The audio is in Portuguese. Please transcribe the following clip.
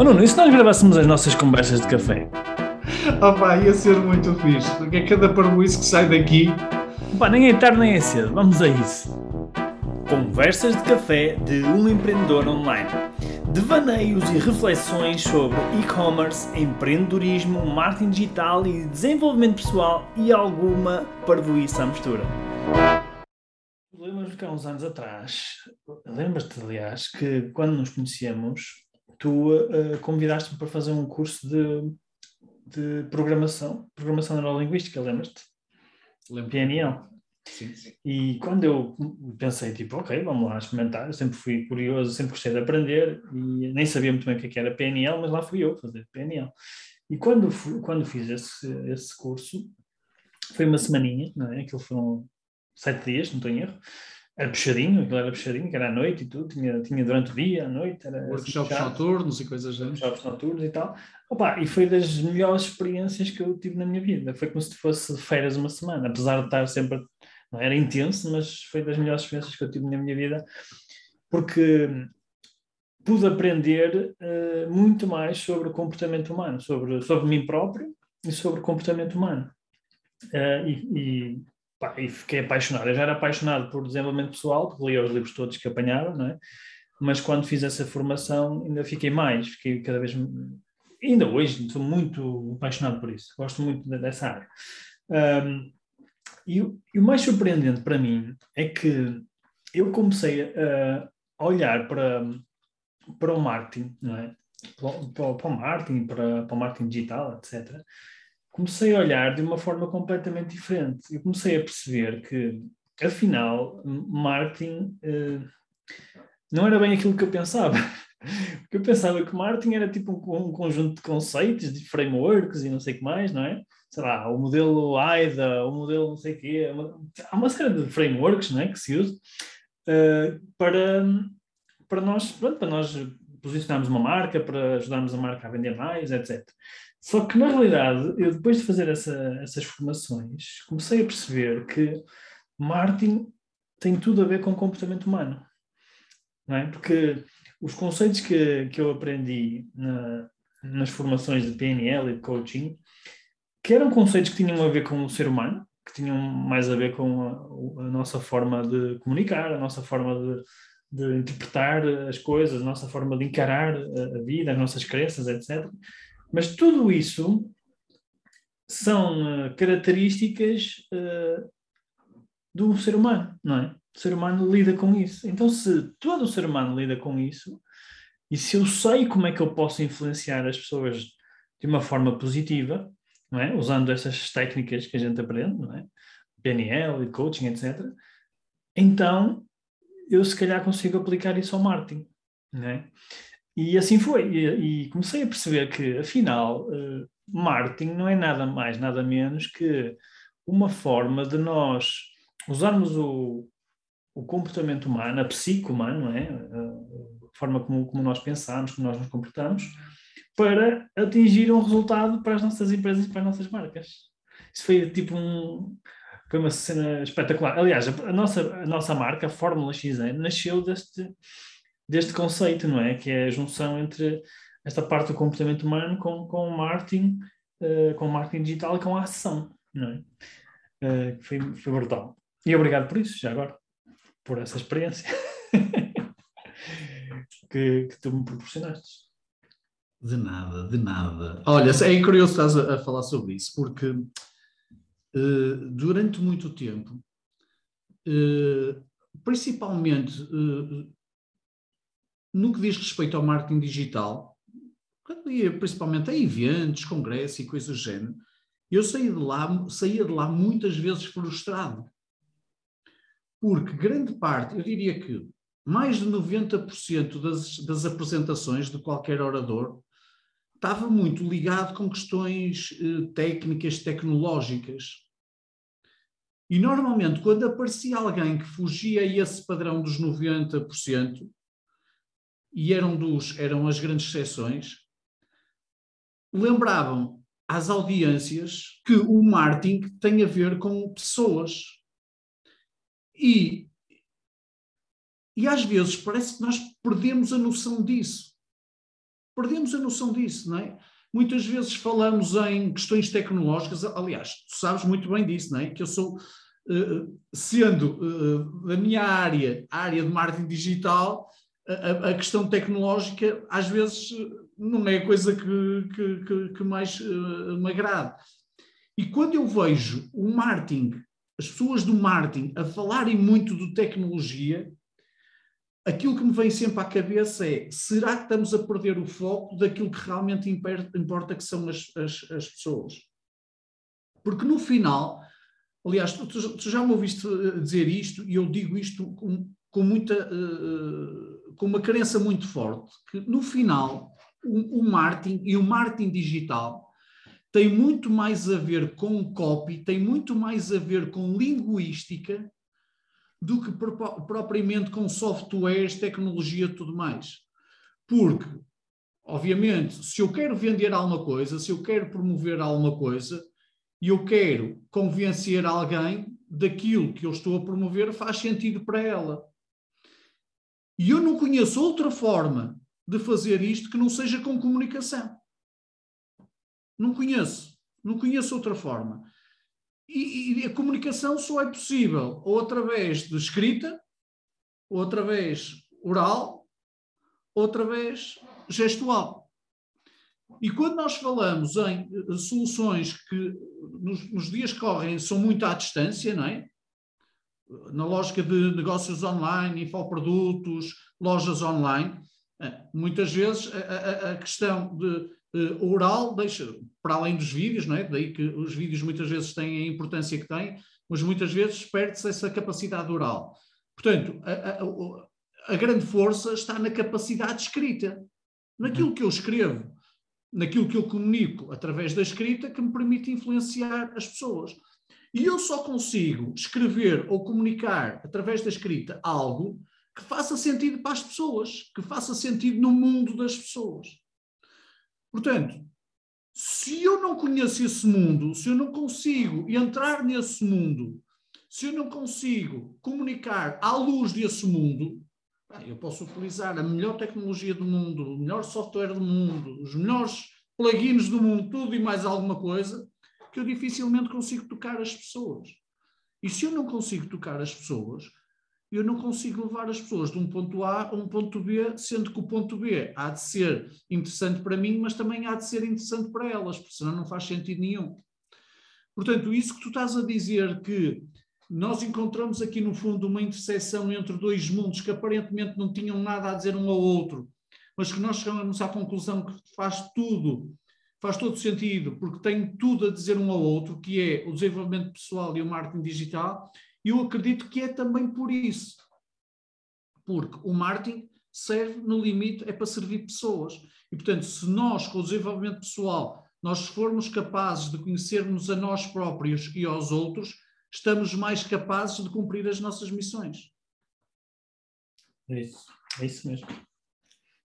Oh Nuno, e se nós gravássemos as nossas conversas de café? Opa, ia ser muito fixe, porque é cada parboice que sai daqui. Pá, nem é tarde nem é cedo, vamos a isso. Conversas de café de um empreendedor online. Devaneios e reflexões sobre e-commerce, empreendedorismo, marketing digital e desenvolvimento pessoal e alguma parvoíça à mistura. Lembras-me que há uns anos atrás, lembras-te aliás, que quando nos conhecemos, tu uh, convidaste-me para fazer um curso de, de programação, programação neurolinguística, lembras-te? Lembro. PNL. Sim, sim. E quando eu pensei, tipo, ok, vamos lá experimentar, eu sempre fui curioso, sempre gostei de aprender e nem sabia muito bem o que é era PNL, mas lá fui eu fazer PNL. E quando, fui, quando fiz esse, esse curso, foi uma semaninha, não é? Aquilo foram sete dias, não estou em erro. Era puxadinho, aquilo era puxadinho, que era à noite e tudo, tinha, tinha durante o dia, à noite. Era Workshops assim, noturnos e coisas assim. workshops noturnos e tal. Opa, e foi das melhores experiências que eu tive na minha vida. Foi como se fosse férias uma semana, apesar de estar sempre. Não era intenso, mas foi das melhores experiências que eu tive na minha vida, porque pude aprender uh, muito mais sobre o comportamento humano, sobre, sobre mim próprio e sobre o comportamento humano. Uh, e, e, pá, e, fiquei apaixonado. Eu já era apaixonado por desenvolvimento pessoal, porque lia os livros todos que apanhava, não é? Mas quando fiz essa formação ainda fiquei mais, fiquei cada vez ainda hoje estou muito apaixonado por isso, gosto muito dessa área. Um, e, e, o mais surpreendente para mim é que eu comecei a, a olhar para, para o marketing, não é? para, para o marketing, para, para o marketing digital, etc. Comecei a olhar de uma forma completamente diferente. Eu comecei a perceber que, afinal, marketing uh, não era bem aquilo que eu pensava. Porque eu pensava que marketing era tipo um, um, conjunto de conceitos, de frameworks e não sei o que mais, não é? Sei lá, o modelo AIDA, o modelo não sei o quê. Há uma série de frameworks não é, que se usa uh, para, para, nós, pronto, para nós posicionarmos uma marca, para ajudarmos a marca a vender mais, etc. Só que, na realidade, eu depois de fazer essa, essas formações, comecei a perceber que marketing tem tudo a ver com comportamento humano. Não é? Porque os conceitos que, que eu aprendi na, nas formações de PNL e de coaching, que eram conceitos que tinham a ver com o ser humano, que tinham mais a ver com a, a nossa forma de comunicar, a nossa forma de, de, interpretar as coisas, a nossa forma de encarar a, a vida, as nossas crenças, etc. Mas tudo isso são uh, características uh, do ser humano, não é? O ser humano lida com isso. Então, se todo o ser humano lida com isso, e se eu sei como é que eu posso influenciar as pessoas de uma forma positiva, não é? usando essas técnicas que a gente aprende, não é? PNL e coaching, etc., então eu se calhar consigo aplicar isso ao marketing. Não é? E assim foi. E, e comecei a perceber que, afinal, uh, marketing não é nada mais, nada menos que uma forma de nós usarmos o, o comportamento humano, a psique humana, não é? a forma como, como nós pensamos, como nós nos comportamos, para atingir um resultado para as nossas empresas e para as nossas marcas. Isso foi tipo um, foi uma cena espetacular. Aliás, a, nossa, a nossa marca, a Fórmula XN, nasceu deste, deste conceito, não é? Que é a junção entre esta parte do comportamento humano com, com o marketing, uh, com o marketing digital e com a ação, não é? Uh, foi, foi brutal. E obrigado por isso, já agora por essa experiência que, que tu me proporcionaste. De nada, de nada. Olha, é curioso estás a, a falar sobre isso, porque uh, durante muito tempo, uh, principalmente uh, no que diz respeito ao marketing digital, principalmente a eventos, congressos e coisas do género, eu saía de lá, saía de lá muitas vezes frustrado porque grande parte, eu diria que mais de 90% das, das apresentações de qualquer orador estava muito ligado com questões eh, técnicas, tecnológicas. E normalmente, quando aparecia alguém que fugia a esse padrão dos 90%, e eram, dos, eram as grandes exceções, lembravam às audiências que o marketing tem a ver com pessoas, e, e às vezes parece que nós perdemos a noção disso. perdemos a noção disso, não é? Muitas vezes falamos em questões tecnológicas, aliás, tu sabes muito bem disso, não é? Que eu sou, uh, sendo uh, da minha área, a área de marketing digital, a, a, questão tecnológica às vezes não é a coisa que, que, que, que mais uh, me agrada. E quando eu vejo o marketing, as pessoas do marketing a falarem muito de tecnologia, aquilo que me vem sempre à cabeça é: será que estamos a perder o foco daquilo que realmente importa, que são as, as, as pessoas? Porque no final, aliás, tu, tu, já me ouviste eh, dizer isto e eu digo isto com, com muita, uh, com uma crença muito forte, que no final o, o marketing e o marketing digital tem muito mais a ver com copy, tem muito mais a ver com linguística do que propriamente com softwares, tecnologia e tudo mais. Porque, obviamente, se eu quero vender alguma coisa, se eu quero promover alguma coisa, e eu quero convencer alguém daquilo que eu estou a promover faz sentido para ela. E eu não conheço outra forma de fazer isto que não seja com comunicação. Não conheço. Não conheço outra forma. E, e, a comunicação só é possível ou através de escrita, ou através oral, ou através gestual. E quando nós falamos em eh, soluções que nos, nos dias que correm são muito à distância, não é? Na lógica de negócios online, infoprodutos, lojas online, eh, muitas vezes a, a, a questão de uh, oral deixa, para além dos vídeos, não é? daí que os vídeos muitas vezes têm a importância que têm, mas muitas vezes perde-se essa capacidade oral. Portanto, a, a, grande força está na capacidade escrita, naquilo que eu escrevo, naquilo que eu comunico através da escrita que me permite influenciar as pessoas. E eu só consigo escrever ou comunicar através da escrita algo que faça sentido para as pessoas, que faça sentido no mundo das pessoas. Portanto, se eu não conheço esse mundo, se eu não consigo entrar nesse mundo, se eu não consigo comunicar à luz desse mundo, eu posso utilizar a melhor tecnologia do mundo, o melhor software do mundo, os melhores plugins do mundo, tudo e mais alguma coisa, que eu dificilmente consigo tocar as pessoas. E se eu não consigo tocar as pessoas, eu não consigo levar as pessoas de um ponto A a um ponto B, sendo que o ponto B há de ser interessante para mim, mas também há de ser interessante para elas, porque senão não faz sentido nenhum. Portanto, isso que tu estás a dizer que nós encontramos aqui no fundo uma interseção entre dois mundos que aparentemente não tinham nada a dizer um ao outro, mas que nós chegamos à conclusão que faz tudo, faz todo sentido, porque tem tudo a dizer um ao outro, que é o desenvolvimento pessoal e o marketing digital, e eu acredito que é também por isso. Porque o marketing serve, no limite, é para servir pessoas. E, portanto, se nós, com o desenvolvimento pessoal, nós formos capazes de conhecermos a nós próprios e aos outros, estamos mais capazes de cumprir as nossas missões. É isso, é isso mesmo.